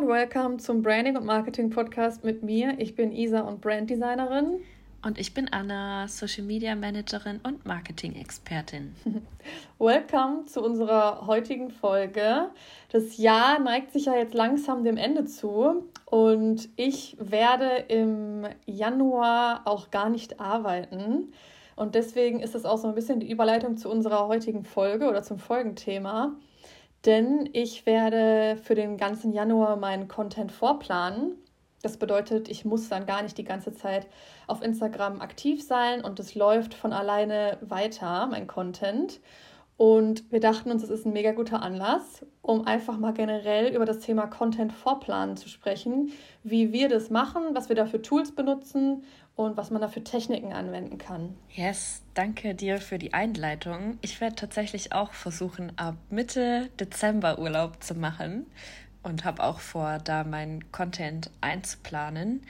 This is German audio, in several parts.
und welcome zum Branding und Marketing Podcast mit mir. Ich bin Isa und Branddesignerin. Und ich bin Anna, Social Media Managerin und Marketing-Expertin. Welcome zu unserer heutigen Folge. Das Jahr neigt sich ja jetzt langsam dem Ende zu und ich werde im Januar auch gar nicht arbeiten. Und deswegen ist das auch so ein bisschen die Überleitung zu unserer heutigen Folge oder zum Folgenthema. Denn ich werde für den ganzen Januar meinen Content vorplanen. Das bedeutet, ich muss dann gar nicht die ganze Zeit auf Instagram aktiv sein und es läuft von alleine weiter, mein Content. Und wir dachten uns, es ist ein mega guter Anlass, um einfach mal generell über das Thema Content vorplanen zu sprechen, wie wir das machen, was wir da für Tools benutzen und was man da für Techniken anwenden kann. Yes, danke dir für die Einleitung. Ich werde tatsächlich auch versuchen, ab Mitte Dezember Urlaub zu machen und habe auch vor, da meinen Content einzuplanen.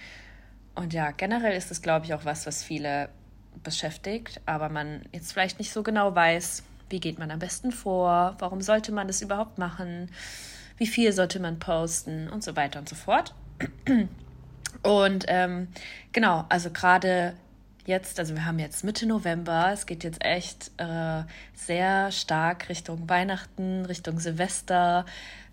Und ja, generell ist es, glaube ich, auch was, was viele beschäftigt, aber man jetzt vielleicht nicht so genau weiß, wie geht man am besten vor, warum sollte man das überhaupt machen, wie viel sollte man posten und so weiter und so fort. Und ähm, genau, also gerade jetzt, also wir haben jetzt Mitte November, es geht jetzt echt äh, sehr stark Richtung Weihnachten, Richtung Silvester,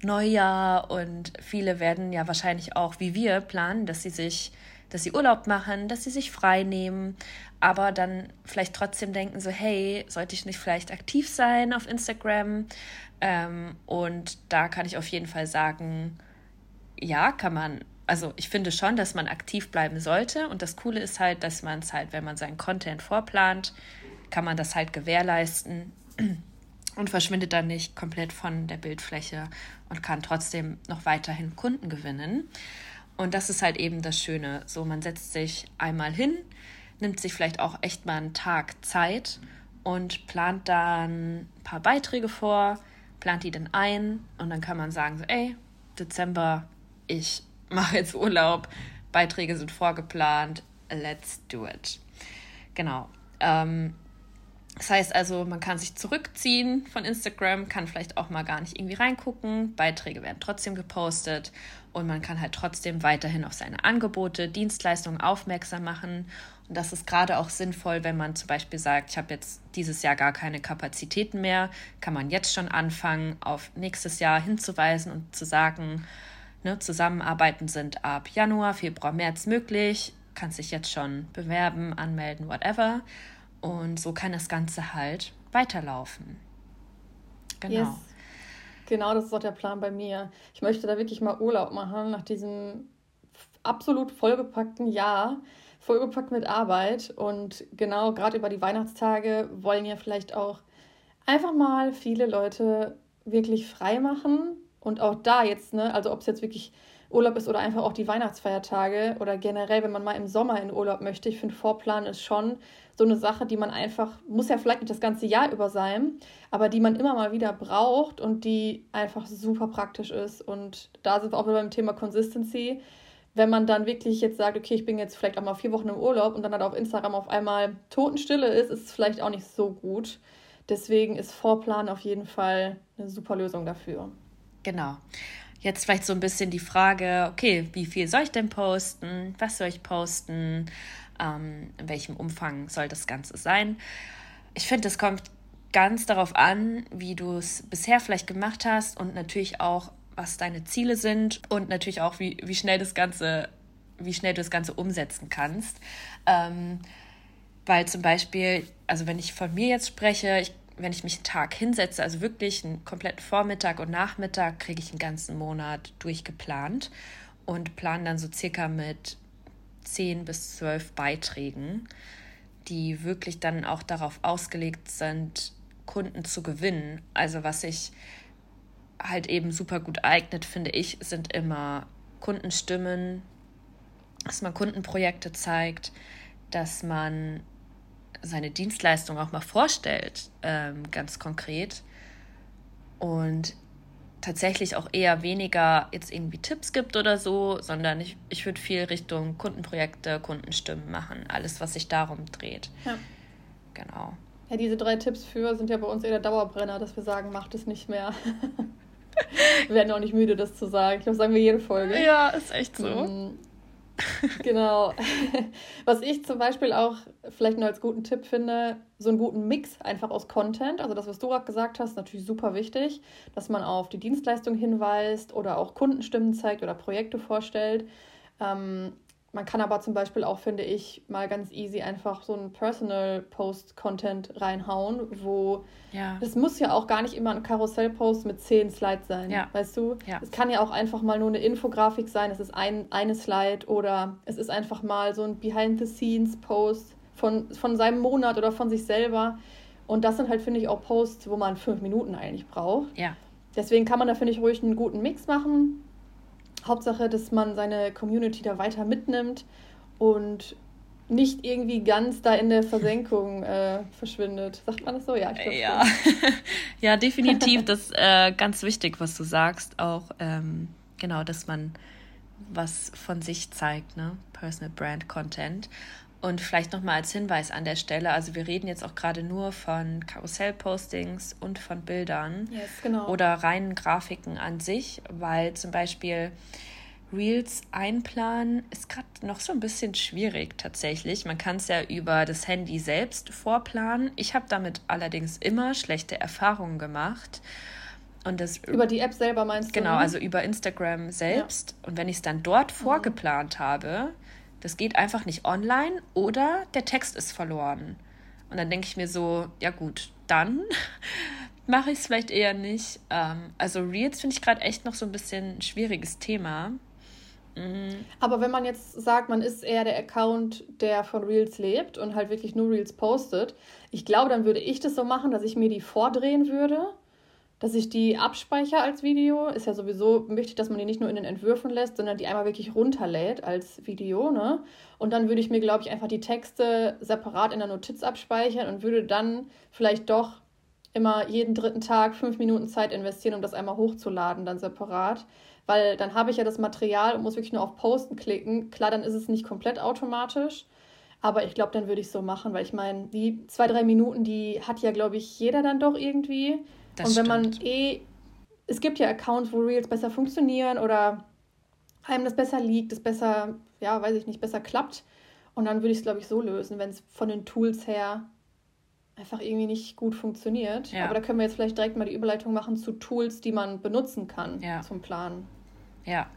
Neujahr und viele werden ja wahrscheinlich auch wie wir planen, dass sie sich, dass sie Urlaub machen, dass sie sich frei nehmen, aber dann vielleicht trotzdem denken so, hey, sollte ich nicht vielleicht aktiv sein auf Instagram? Ähm, und da kann ich auf jeden Fall sagen, ja, kann man also ich finde schon, dass man aktiv bleiben sollte. Und das Coole ist halt, dass man es halt, wenn man seinen Content vorplant, kann man das halt gewährleisten und verschwindet dann nicht komplett von der Bildfläche und kann trotzdem noch weiterhin Kunden gewinnen. Und das ist halt eben das Schöne. So, man setzt sich einmal hin, nimmt sich vielleicht auch echt mal einen Tag Zeit und plant dann ein paar Beiträge vor, plant die dann ein und dann kann man sagen, so, ey, Dezember, ich mache jetzt Urlaub, Beiträge sind vorgeplant, let's do it. Genau. Ähm, das heißt also, man kann sich zurückziehen von Instagram, kann vielleicht auch mal gar nicht irgendwie reingucken. Beiträge werden trotzdem gepostet und man kann halt trotzdem weiterhin auf seine Angebote, Dienstleistungen aufmerksam machen. Und das ist gerade auch sinnvoll, wenn man zum Beispiel sagt, ich habe jetzt dieses Jahr gar keine Kapazitäten mehr, kann man jetzt schon anfangen, auf nächstes Jahr hinzuweisen und zu sagen, Ne, Zusammenarbeiten sind ab Januar, Februar, März möglich. Kannst dich jetzt schon bewerben, anmelden, whatever. Und so kann das Ganze halt weiterlaufen. Genau. Yes. Genau, das ist auch der Plan bei mir. Ich möchte da wirklich mal Urlaub machen nach diesem absolut vollgepackten Jahr, vollgepackt mit Arbeit. Und genau, gerade über die Weihnachtstage wollen ja vielleicht auch einfach mal viele Leute wirklich frei machen und auch da jetzt, ne, also ob es jetzt wirklich Urlaub ist oder einfach auch die Weihnachtsfeiertage oder generell, wenn man mal im Sommer in Urlaub möchte, ich finde, Vorplan ist schon so eine Sache, die man einfach, muss ja vielleicht nicht das ganze Jahr über sein, aber die man immer mal wieder braucht und die einfach super praktisch ist. Und da sind wir auch wieder beim Thema Consistency. Wenn man dann wirklich jetzt sagt, okay, ich bin jetzt vielleicht auch mal vier Wochen im Urlaub und dann halt auf Instagram auf einmal Totenstille ist, ist es vielleicht auch nicht so gut. Deswegen ist Vorplan auf jeden Fall eine super Lösung dafür. Genau. Jetzt vielleicht so ein bisschen die Frage, okay, wie viel soll ich denn posten? Was soll ich posten? Ähm, in welchem Umfang soll das Ganze sein? Ich finde, es kommt ganz darauf an, wie du es bisher vielleicht gemacht hast und natürlich auch, was deine Ziele sind und natürlich auch, wie, wie schnell das Ganze, wie schnell du das Ganze umsetzen kannst. Ähm, weil zum Beispiel, also wenn ich von mir jetzt spreche, ich wenn ich mich einen Tag hinsetze, also wirklich einen kompletten Vormittag und Nachmittag, kriege ich einen ganzen Monat durchgeplant und plane dann so circa mit zehn bis zwölf Beiträgen, die wirklich dann auch darauf ausgelegt sind, Kunden zu gewinnen. Also was sich halt eben super gut eignet, finde ich, sind immer Kundenstimmen, dass man Kundenprojekte zeigt, dass man seine Dienstleistung auch mal vorstellt, ähm, ganz konkret. Und tatsächlich auch eher weniger jetzt irgendwie Tipps gibt oder so, sondern ich, ich würde viel Richtung Kundenprojekte, Kundenstimmen machen, alles, was sich darum dreht. Ja. Genau. Ja, diese drei Tipps für sind ja bei uns eher der Dauerbrenner, dass wir sagen, macht es nicht mehr. wir werden auch nicht müde, das zu sagen. Ich glaube, sagen wir jede Folge. Ja, ist echt so. Genau. Was ich zum Beispiel auch vielleicht nur als guten Tipp finde, so einen guten Mix einfach aus Content. Also das, was du gerade gesagt hast, natürlich super wichtig, dass man auf die Dienstleistung hinweist oder auch Kundenstimmen zeigt oder Projekte vorstellt. Ähm, man kann aber zum Beispiel auch, finde ich, mal ganz easy einfach so einen Personal-Post-Content reinhauen, wo ja. das muss ja auch gar nicht immer ein Karussell-Post mit zehn Slides sein, ja. weißt du? Ja. Es kann ja auch einfach mal nur eine Infografik sein, es ist ein, eine Slide oder es ist einfach mal so ein Behind-the-Scenes-Post von, von seinem Monat oder von sich selber. Und das sind halt, finde ich, auch Posts, wo man fünf Minuten eigentlich braucht. Ja. Deswegen kann man da, finde ich, ruhig einen guten Mix machen Hauptsache, dass man seine Community da weiter mitnimmt und nicht irgendwie ganz da in der Versenkung äh, verschwindet. Sagt man das so? Ja, ich glaube ja. ja, definitiv. Das ist äh, ganz wichtig, was du sagst. Auch ähm, genau, dass man was von sich zeigt, ne? Personal Brand Content. Und vielleicht nochmal als Hinweis an der Stelle, also wir reden jetzt auch gerade nur von Karussell-Postings und von Bildern yes, genau. oder reinen Grafiken an sich, weil zum Beispiel Reels einplanen ist gerade noch so ein bisschen schwierig tatsächlich. Man kann es ja über das Handy selbst vorplanen. Ich habe damit allerdings immer schlechte Erfahrungen gemacht. Und das, über die App selber meinst du? Genau, also über Instagram selbst. Ja. Und wenn ich es dann dort mhm. vorgeplant habe, das geht einfach nicht online oder der Text ist verloren. Und dann denke ich mir so, ja gut, dann mache ich es vielleicht eher nicht. Ähm, also Reels finde ich gerade echt noch so ein bisschen ein schwieriges Thema. Mhm. Aber wenn man jetzt sagt, man ist eher der Account, der von Reels lebt und halt wirklich nur Reels postet, ich glaube, dann würde ich das so machen, dass ich mir die vordrehen würde dass ich die abspeichere als Video. Ist ja sowieso wichtig, dass man die nicht nur in den Entwürfen lässt, sondern die einmal wirklich runterlädt als Video. Ne? Und dann würde ich mir, glaube ich, einfach die Texte separat in der Notiz abspeichern und würde dann vielleicht doch immer jeden dritten Tag fünf Minuten Zeit investieren, um das einmal hochzuladen, dann separat. Weil dann habe ich ja das Material und muss wirklich nur auf Posten klicken. Klar, dann ist es nicht komplett automatisch. Aber ich glaube, dann würde ich so machen, weil ich meine, die zwei, drei Minuten, die hat ja, glaube ich, jeder dann doch irgendwie. Das und wenn stimmt. man eh, es gibt ja Accounts, wo Reels besser funktionieren oder einem das besser liegt, das besser, ja, weiß ich nicht, besser klappt. Und dann würde ich es, glaube ich, so lösen, wenn es von den Tools her einfach irgendwie nicht gut funktioniert. Ja. Aber da können wir jetzt vielleicht direkt mal die Überleitung machen zu Tools, die man benutzen kann ja. zum Planen. Ja,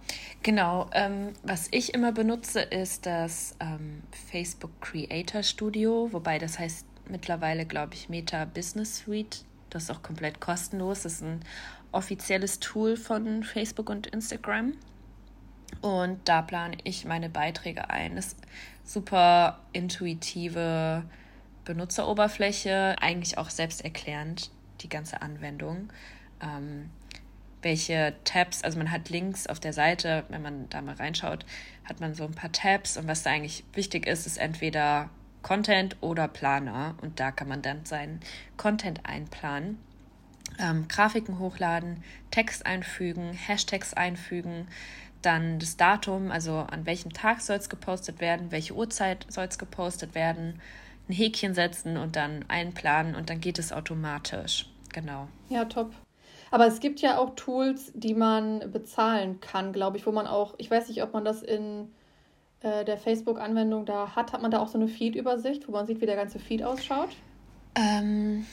genau. Ähm, was ich immer benutze, ist das ähm, Facebook Creator Studio, wobei das heißt mittlerweile, glaube ich, Meta Business Suite. Das ist auch komplett kostenlos. Das ist ein offizielles Tool von Facebook und Instagram. Und da plane ich meine Beiträge ein. Das ist super intuitive Benutzeroberfläche, eigentlich auch selbsterklärend, die ganze Anwendung. Ähm, welche Tabs, also man hat links auf der Seite, wenn man da mal reinschaut, hat man so ein paar Tabs und was da eigentlich wichtig ist, ist entweder Content oder Planer und da kann man dann seinen Content einplanen. Ähm, Grafiken hochladen, Text einfügen, Hashtags einfügen, dann das Datum, also an welchem Tag soll es gepostet werden, welche Uhrzeit soll es gepostet werden, ein Häkchen setzen und dann einplanen und dann geht es automatisch. Genau. Ja, top. Aber es gibt ja auch Tools, die man bezahlen kann, glaube ich, wo man auch, ich weiß nicht, ob man das in äh, der Facebook-Anwendung da hat, hat man da auch so eine Feed-Übersicht, wo man sieht, wie der ganze Feed ausschaut? Ähm,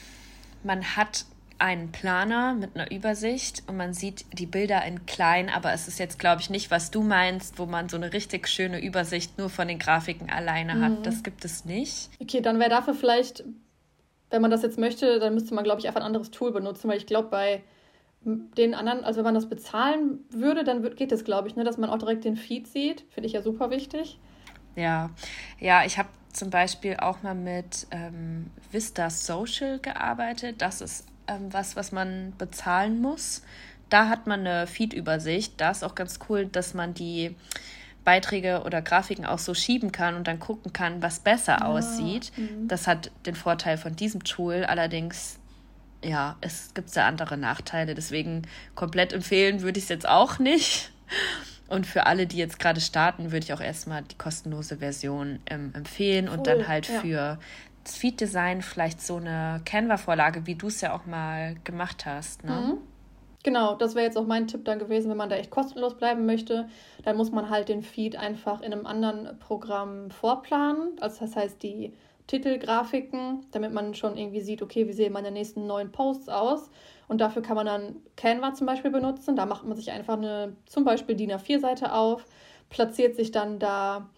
man hat einen Planer mit einer Übersicht und man sieht die Bilder in klein, aber es ist jetzt, glaube ich, nicht, was du meinst, wo man so eine richtig schöne Übersicht nur von den Grafiken alleine mhm. hat. Das gibt es nicht. Okay, dann wäre dafür vielleicht, wenn man das jetzt möchte, dann müsste man, glaube ich, einfach ein anderes Tool benutzen, weil ich glaube, bei den anderen, also wenn man das bezahlen würde, dann wird, geht es, glaube ich, ne, dass man auch direkt den Feed sieht. Finde ich ja super wichtig. Ja, ja, ich habe zum Beispiel auch mal mit ähm, Vista Social gearbeitet. Das ist ähm, was, was man bezahlen muss. Da hat man eine Feed-Übersicht. Da ist auch ganz cool, dass man die Beiträge oder Grafiken auch so schieben kann und dann gucken kann, was besser ja. aussieht. Mhm. Das hat den Vorteil von diesem Tool. Allerdings ja, es gibt ja andere Nachteile. Deswegen komplett empfehlen würde ich es jetzt auch nicht. Und für alle, die jetzt gerade starten, würde ich auch erstmal die kostenlose Version ähm, empfehlen cool, und dann halt ja. für das Feed-Design vielleicht so eine Canva-Vorlage, wie du es ja auch mal gemacht hast. Ne? Mhm. Genau, das wäre jetzt auch mein Tipp dann gewesen, wenn man da echt kostenlos bleiben möchte. Dann muss man halt den Feed einfach in einem anderen Programm vorplanen. Also das heißt die Titelgrafiken, damit man schon irgendwie sieht, okay, wie sehen meine nächsten neuen Posts aus. Und dafür kann man dann Canva zum Beispiel benutzen. Da macht man sich einfach eine zum Beispiel DIN A4-Seite auf, platziert sich dann da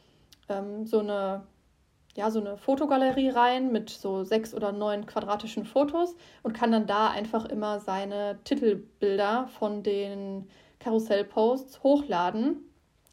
ähm, so eine ja, so eine Fotogalerie rein mit so sechs oder neun quadratischen Fotos und kann dann da einfach immer seine Titelbilder von den Karussellposts hochladen.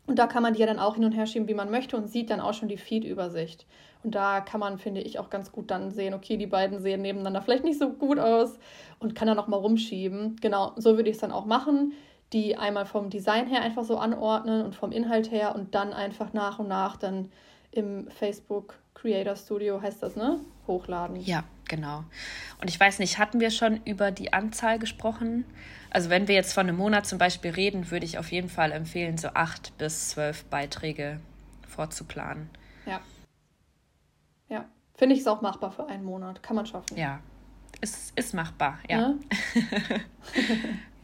Und da kann man die ja dann auch hin und her schieben, wie man möchte und sieht dann auch schon die Feed-Übersicht. Und da kann man, finde ich, auch ganz gut dann sehen, okay, die beiden sehen nebeneinander vielleicht nicht so gut aus und kann dann auch mal rumschieben. Genau, so würde ich es dann auch machen. Die einmal vom Design her einfach so anordnen und vom Inhalt her und dann einfach nach und nach dann im Facebook Creator Studio heißt das, ne? Hochladen. Ja, genau. Und ich weiß nicht, hatten wir schon über die Anzahl gesprochen? Also wenn wir jetzt von einem Monat zum Beispiel reden, würde ich auf jeden Fall empfehlen, so acht bis zwölf Beiträge vorzuplanen. Ja. Finde ich es auch machbar für einen Monat. Kann man schaffen. Ja. Ist, ist machbar, ja. Ja,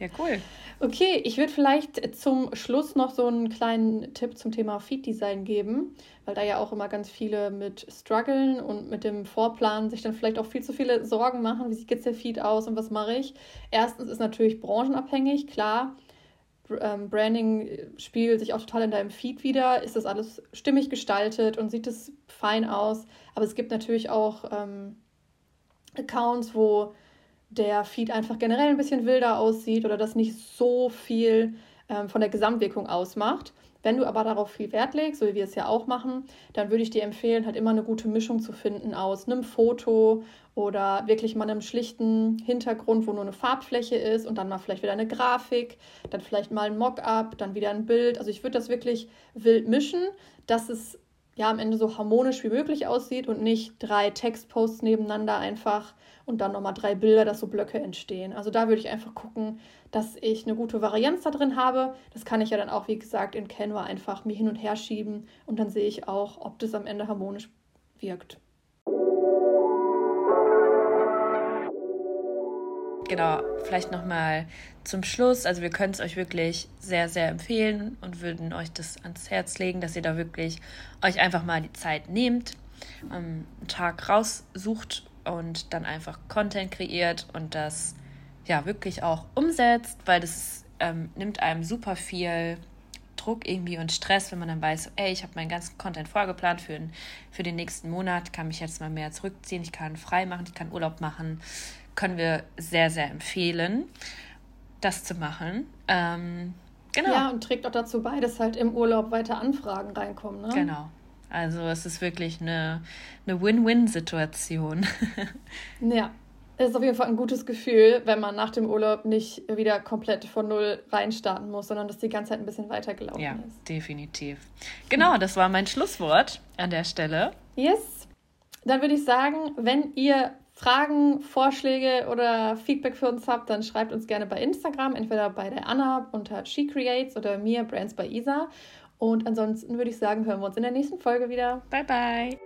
ja cool. Okay, ich würde vielleicht zum Schluss noch so einen kleinen Tipp zum Thema Feed-Design geben, weil da ja auch immer ganz viele mit strugglen und mit dem Vorplan sich dann vielleicht auch viel zu viele Sorgen machen, wie sieht jetzt der Feed aus und was mache ich. Erstens ist natürlich branchenabhängig, klar. Ähm, Branding spiegelt sich auch total in deinem Feed wieder. Ist das alles stimmig gestaltet und sieht es fein aus? Aber es gibt natürlich auch ähm, Accounts, wo der Feed einfach generell ein bisschen wilder aussieht oder das nicht so viel ähm, von der Gesamtwirkung ausmacht. Wenn du aber darauf viel Wert legst, so wie wir es ja auch machen, dann würde ich dir empfehlen, halt immer eine gute Mischung zu finden aus einem Foto oder wirklich mal einem schlichten Hintergrund, wo nur eine Farbfläche ist und dann mal vielleicht wieder eine Grafik, dann vielleicht mal ein Mockup, dann wieder ein Bild. Also ich würde das wirklich wild mischen, dass es ja am Ende so harmonisch wie möglich aussieht und nicht drei Textposts nebeneinander einfach und dann nochmal drei Bilder, dass so Blöcke entstehen. Also da würde ich einfach gucken, dass ich eine gute Varianz da drin habe. Das kann ich ja dann auch, wie gesagt, in Canva einfach mir hin und her schieben und dann sehe ich auch, ob das am Ende harmonisch wirkt. Genau, vielleicht nochmal zum Schluss. Also wir können es euch wirklich sehr, sehr empfehlen und würden euch das ans Herz legen, dass ihr da wirklich euch einfach mal die Zeit nehmt, ähm, einen Tag raussucht und dann einfach Content kreiert und das ja wirklich auch umsetzt, weil das ähm, nimmt einem super viel Druck irgendwie und Stress, wenn man dann weiß, ey, ich habe meinen ganzen Content vorgeplant für, für den nächsten Monat, kann mich jetzt mal mehr zurückziehen, ich kann frei machen, ich kann Urlaub machen, können wir sehr, sehr empfehlen, das zu machen. Ähm, genau. Ja, und trägt auch dazu bei, dass halt im Urlaub weiter Anfragen reinkommen. Ne? Genau, also es ist wirklich eine, eine Win-Win-Situation. ja, es ist auf jeden Fall ein gutes Gefühl, wenn man nach dem Urlaub nicht wieder komplett von Null reinstarten muss, sondern dass die ganze Zeit ein bisschen weitergelaufen ja, ist. Ja, definitiv. Genau, das war mein Schlusswort an der Stelle. Yes. Dann würde ich sagen, wenn ihr Fragen, Vorschläge oder Feedback für uns habt, dann schreibt uns gerne bei Instagram, entweder bei der Anna unter She Creates oder mir, Brands bei Isa. Und ansonsten würde ich sagen, hören wir uns in der nächsten Folge wieder. Bye, bye.